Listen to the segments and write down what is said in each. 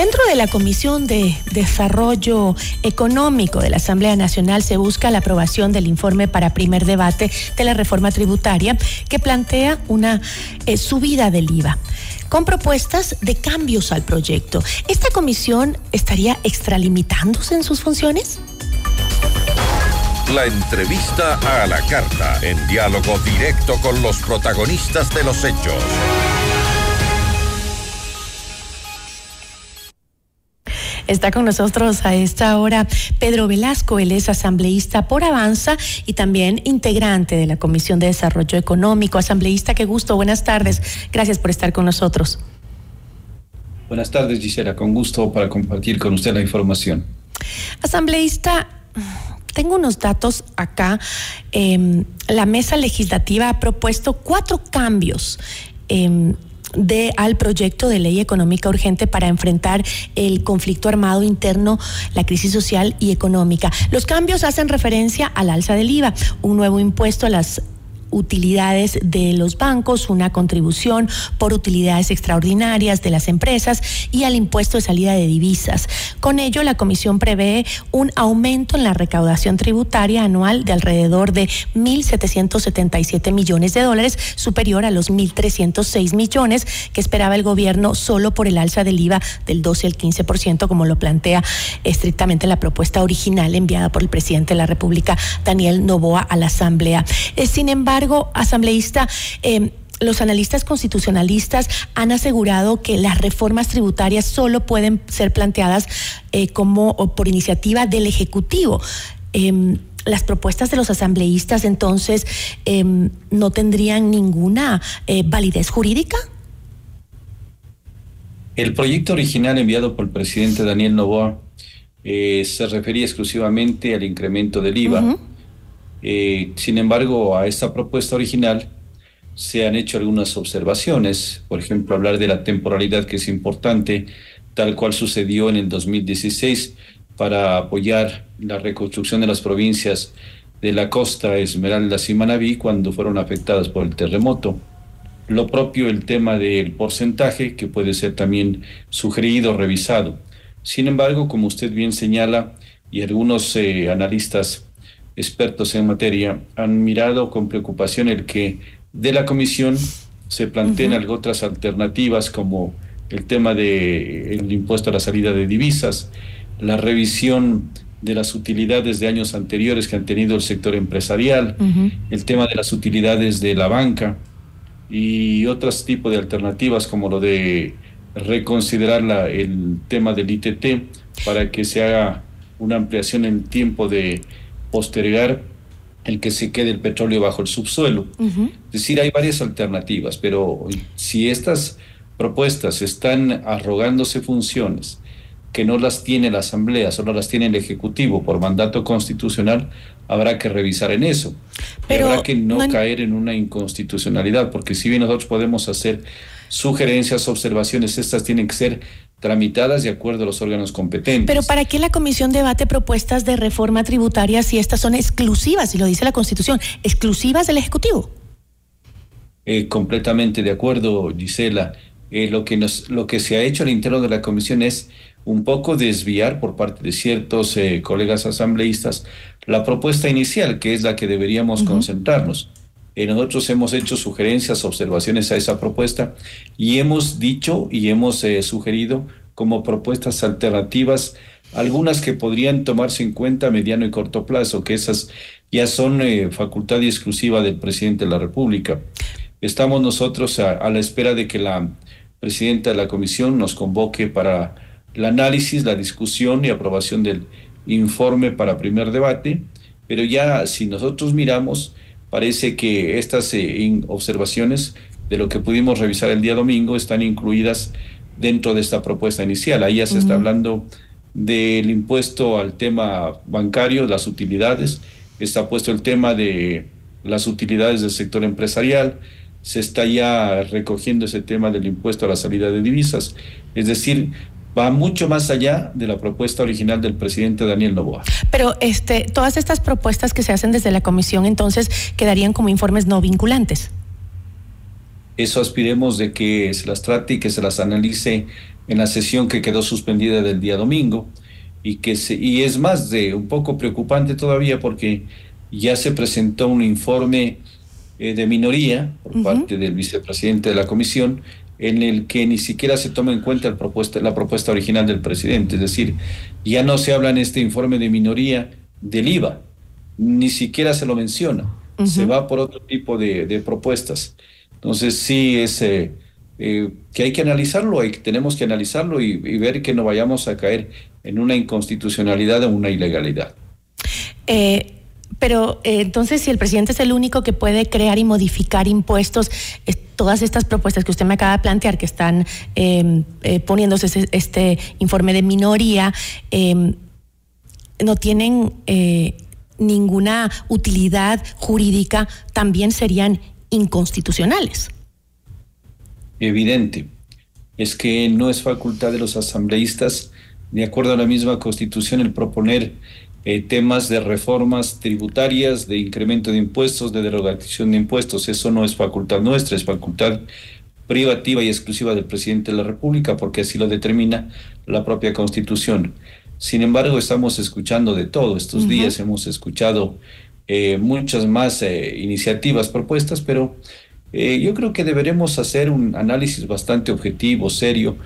Dentro de la Comisión de Desarrollo Económico de la Asamblea Nacional se busca la aprobación del informe para primer debate de la reforma tributaria que plantea una eh, subida del IVA con propuestas de cambios al proyecto. ¿Esta comisión estaría extralimitándose en sus funciones? La entrevista a la carta, en diálogo directo con los protagonistas de los hechos. Está con nosotros a esta hora Pedro Velasco, él es asambleísta por Avanza y también integrante de la Comisión de Desarrollo Económico. Asambleísta, qué gusto, buenas tardes. Gracias por estar con nosotros. Buenas tardes, Gisela, con gusto para compartir con usted la información. Asambleísta, tengo unos datos acá. Em, la mesa legislativa ha propuesto cuatro cambios. Em, de al proyecto de ley económica urgente para enfrentar el conflicto armado interno, la crisis social y económica. Los cambios hacen referencia al alza del IVA, un nuevo impuesto a las utilidades de los bancos, una contribución por utilidades extraordinarias de las empresas y al impuesto de salida de divisas. Con ello, la Comisión prevé un aumento en la recaudación tributaria anual de alrededor de 1.777 millones de dólares, superior a los 1.306 millones que esperaba el gobierno solo por el alza del IVA del 12 al 15%, como lo plantea estrictamente la propuesta original enviada por el presidente de la República, Daniel Novoa, a la Asamblea. Eh, sin embargo, asambleísta, em, los analistas constitucionalistas han asegurado que las reformas tributarias solo pueden ser planteadas eh, como por iniciativa del Ejecutivo. Em, las propuestas de los asambleístas entonces em, no tendrían ninguna eh, validez jurídica. El proyecto original enviado por el presidente Daniel Novoa eh, se refería exclusivamente al incremento del IVA. Eh, sin embargo, a esta propuesta original se han hecho algunas observaciones, por ejemplo, hablar de la temporalidad que es importante, tal cual sucedió en el 2016 para apoyar la reconstrucción de las provincias de la costa Esmeraldas y Manabí cuando fueron afectadas por el terremoto. Lo propio el tema del porcentaje que puede ser también sugerido, revisado. Sin embargo, como usted bien señala, y algunos eh, analistas expertos en materia han mirado con preocupación el que de la comisión se planteen otras alternativas como el tema del impuesto a la salida de divisas, la revisión de las utilidades de años anteriores que han tenido el sector empresarial, el tema de las utilidades de la banca y otros tipos de alternativas como lo de reconsiderar la, el tema del ITT para que se haga una ampliación en tiempo de postergar el que se quede el petróleo bajo el subsuelo. Es decir, hay varias alternativas, pero si estas propuestas están arrogándose funciones que no las tiene la Asamblea, solo las tiene el Ejecutivo por mandato constitucional, habrá que revisar en eso. Pero habrá que no, caer en una inconstitucionalidad, porque si bien nosotros podemos hacer sugerencias, observaciones, estas tienen que ser tramitadas de acuerdo a los órganos competentes. Pero ¿para qué la comisión debate propuestas de reforma tributaria si estas son exclusivas, y lo dice la Constitución, exclusivas del Ejecutivo? Eh, completamente de acuerdo, Gisela. Eh, lo, que nos, lo que se ha hecho al interior de la comisión es un poco desviar por parte de ciertos eh, colegas asambleístas la propuesta inicial, que es la que deberíamos concentrarnos. Nosotros hemos hecho sugerencias, observaciones a esa propuesta y hemos dicho y hemos eh, sugerido como propuestas alternativas algunas que podrían tomarse en cuenta a mediano y corto plazo, que esas ya son eh, facultad exclusiva del presidente de la República. Estamos nosotros a la espera de que la presidenta de la comisión nos convoque para el análisis, la discusión y aprobación del informe para primer debate, pero ya si nosotros miramos, parece que estas eh, observaciones de lo que pudimos revisar el día domingo están incluidas dentro de esta propuesta inicial. Ahí ya se está hablando del impuesto al tema bancario, las utilidades, está puesto el tema de las utilidades del sector empresarial, se está ya recogiendo ese tema del impuesto a la salida de divisas. Es decir, va mucho más allá de la propuesta original del presidente Daniel Novoa. Pero este, todas estas propuestas que se hacen desde la comisión entonces quedarían como informes no vinculantes. Eso aspiremos de que se las trate y que se las analice en la sesión que quedó suspendida del día domingo y que se, y es más de un poco preocupante todavía porque ya se presentó un informe eh, de minoría por parte del vicepresidente de la comisión en el que ni siquiera se toma en cuenta el propuesta, la propuesta original del presidente, es decir, ya no se habla en este informe de minoría del IVA, ni siquiera se lo menciona, se va por otro tipo de, propuestas. Entonces sí es eh, eh, que hay que analizarlo, hay, tenemos que analizarlo y, ver que no vayamos a caer en una inconstitucionalidad o una ilegalidad. Eh, pero entonces, si el presidente es el único que puede crear y modificar impuestos, todas estas propuestas que usted me acaba de plantear, que están em, poniéndose este informe de minoría, em, no tienen ninguna utilidad jurídica, también serían inconstitucionales. Evidente. Es que no es facultad de los asambleístas, de acuerdo a la misma constitución, el proponer eh, temas de reformas tributarias, de incremento de impuestos, de derogación de impuestos. Eso no es facultad nuestra, es facultad privativa y exclusiva del presidente de la República, porque así lo determina la propia constitución. Sin embargo, estamos escuchando de todo. Estos días hemos escuchado eh, muchas más eh, iniciativas propuestas, pero eh, yo creo que deberemos hacer un análisis bastante objetivo, serio,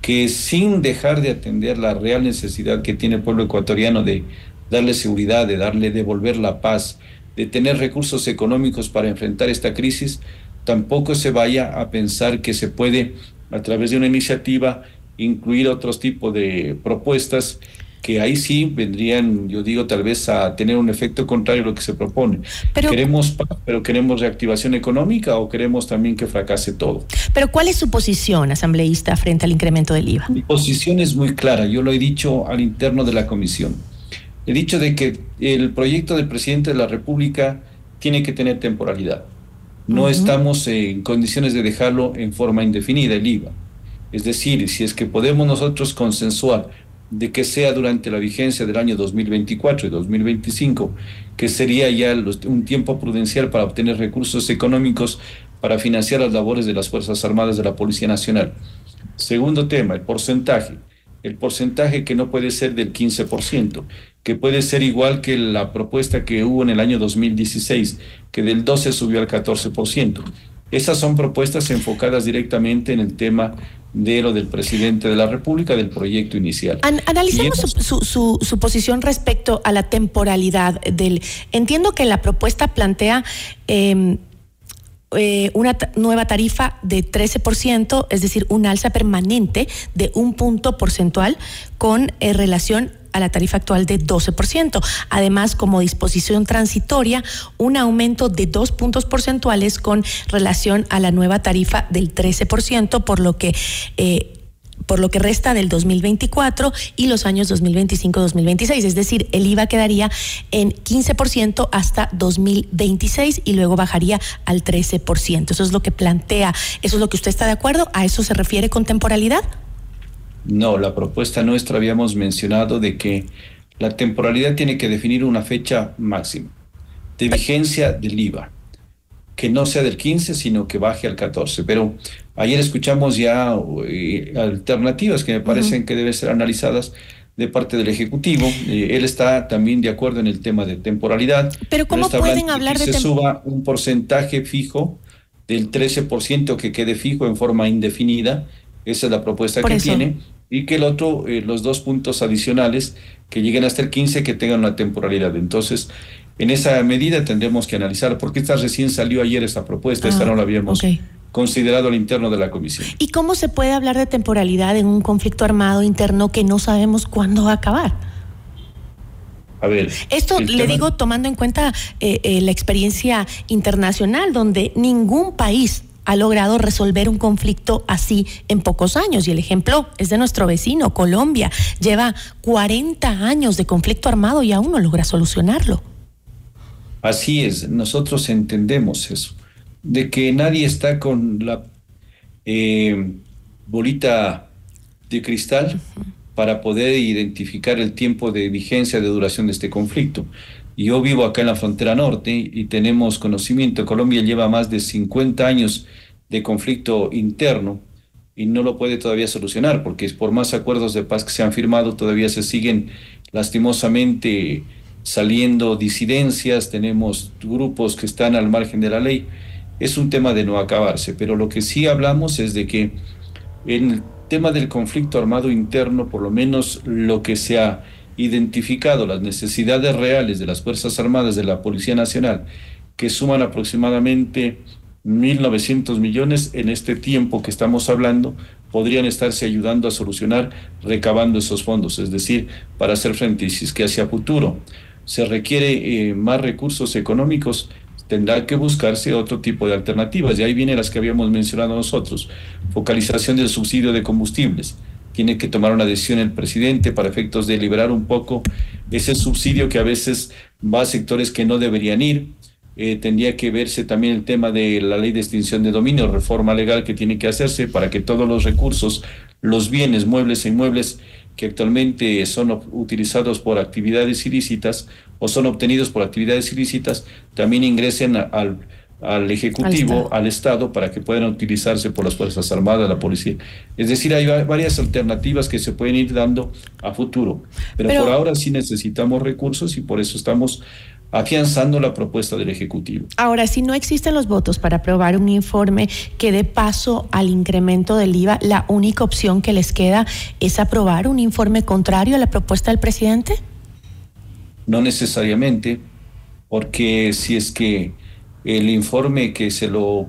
que sin dejar de atender la real necesidad que tiene el pueblo ecuatoriano de darle seguridad, de darle, devolver la paz, de tener recursos económicos para enfrentar esta crisis, tampoco se vaya a pensar que se puede, a través de una iniciativa, incluir otros tipos de propuestas que ahí sí vendrían, yo digo, tal vez a tener un efecto contrario a lo que se propone. Pero, ¿Queremos pero queremos reactivación económica o queremos también que fracase todo? Pero ¿cuál es su posición, asambleísta, frente al incremento del IVA? Mi posición es muy clara, yo lo he dicho al interno de la comisión. He dicho de que el proyecto del presidente de la República tiene que tener temporalidad. No estamos en condiciones de dejarlo en forma indefinida el IVA. Es decir, si es que podemos nosotros consensuar de que sea durante la vigencia del año 2024 y 2025, que sería ya un tiempo prudencial para obtener recursos económicos para financiar las labores de las Fuerzas Armadas de la Policía Nacional. Segundo tema, el porcentaje. El porcentaje que no puede ser del 15%, que puede ser igual que la propuesta que hubo en el año 2016, que del 12 subió al 14%. Esas son propuestas enfocadas directamente en el tema de lo del presidente de la República, del proyecto inicial. analicemos su, su, posición respecto a la temporalidad del... Entiendo que la propuesta plantea... Em, eh, una nueva tarifa de 13%, es decir, un alza permanente de un punto porcentual con eh, relación a la tarifa actual de 12%. Además, como disposición transitoria, un aumento de dos puntos porcentuales con relación a la nueva tarifa del 13%, por lo que... Eh, por lo que resta del 2024 y los años 2025-2026. Es decir, el IVA quedaría en 15% hasta 2026 y luego bajaría al 13%. Eso es lo que plantea, eso es lo que usted está de acuerdo, ¿a eso se refiere con temporalidad? No, la propuesta nuestra habíamos mencionado de que la temporalidad tiene que definir una fecha máxima de vigencia del IVA, que no sea del 15, sino que baje al 14. Pero ayer escuchamos ya eh, alternativas que me parecen que deben ser analizadas de parte del Ejecutivo. Eh, él está también de acuerdo en el tema de temporalidad. Pero ¿cómo pueden hablar de que se suba un porcentaje fijo del 13% que quede fijo en forma indefinida? Esa es la propuesta que tiene y que el otro, eh, los dos puntos adicionales que lleguen hasta el 15 que tengan una temporalidad. Entonces, en esa medida tendremos que analizar, porque esta recién salió ayer esta propuesta, esta ah, no la habíamos considerado al interno de la comisión. ¿Y cómo se puede hablar de temporalidad en un conflicto armado interno que no sabemos cuándo va a acabar? A ver, Esto le digo tomando en cuenta eh, eh, la experiencia internacional, donde ningún país ha logrado resolver un conflicto así en pocos años. Y el ejemplo es de nuestro vecino, Colombia. Lleva 40 años de conflicto armado y aún no logra solucionarlo. Así es, nosotros entendemos eso, de que nadie está con la eh, bolita de cristal para poder identificar el tiempo de vigencia, de duración de este conflicto. Yo vivo acá en la frontera norte y tenemos conocimiento. Colombia lleva más de 50 años de conflicto interno y no lo puede todavía solucionar, porque por más acuerdos de paz que se han firmado, todavía se siguen lastimosamente saliendo disidencias, tenemos grupos que están al margen de la ley. Es un tema de no acabarse, pero lo que sí hablamos es de que en el tema del conflicto armado interno, por lo menos lo que se ha identificado, las necesidades reales de las Fuerzas Armadas, de la Policía Nacional, que suman aproximadamente 1.900 millones en este tiempo que estamos hablando, podrían estarse ayudando a solucionar recabando esos fondos, es decir, para hacer frente, y si es que hacia futuro se requiere eh, más recursos económicos, tendrá que buscarse otro tipo de alternativas. Y ahí vienen las que habíamos mencionado nosotros. Focalización del subsidio de combustibles. Tiene que tomar una decisión el presidente para efectos de liberar un poco ese subsidio que a veces va a sectores que no deberían ir. Eh, tendría que verse también el tema de la ley de extinción de dominio, reforma legal que tiene que hacerse para que todos los recursos, los bienes, muebles e inmuebles que actualmente son utilizados por actividades ilícitas o son obtenidos por actividades ilícitas, también ingresen al, al Ejecutivo, al Estado. para que puedan utilizarse por las Fuerzas Armadas, la Policía. Es decir, hay varias alternativas que se pueden ir dando a futuro, pero por ahora sí necesitamos recursos y por eso estamos afianzando la propuesta del Ejecutivo. Ahora, si no existen los votos para aprobar un informe que dé paso al incremento del IVA, ¿la única opción que les queda es aprobar un informe contrario a la propuesta del presidente? No necesariamente, porque si es que el informe que se lo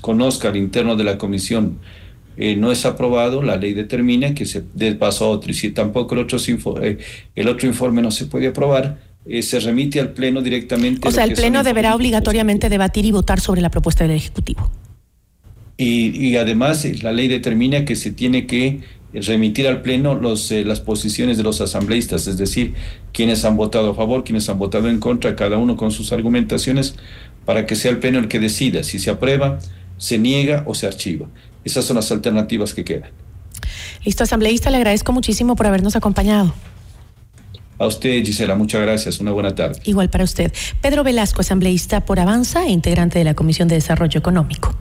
conozca al interno de la comisión eh, no es aprobado, la ley determina que se dé paso a otro. Y si tampoco el otro, eh, el otro informe no se puede aprobar, eh, se remite al Pleno directamente. O sea, el Pleno deberá obligatoriamente debatir y votar sobre la propuesta del Ejecutivo. Y, además eh, la ley determina que se tiene que remitir al Pleno los, eh, las posiciones de los asambleístas, es decir, quienes han votado a favor, quienes han votado en contra, cada uno con sus argumentaciones, para que sea el Pleno el que decida si se aprueba, se niega o se archiva. Esas son las alternativas que quedan. Listo, asambleísta, le agradezco muchísimo por habernos acompañado. A usted, Gisela, muchas gracias. Una buena tarde. Igual para usted. Pedro Velasco, asambleísta por Avanza e integrante de la Comisión de Desarrollo Económico.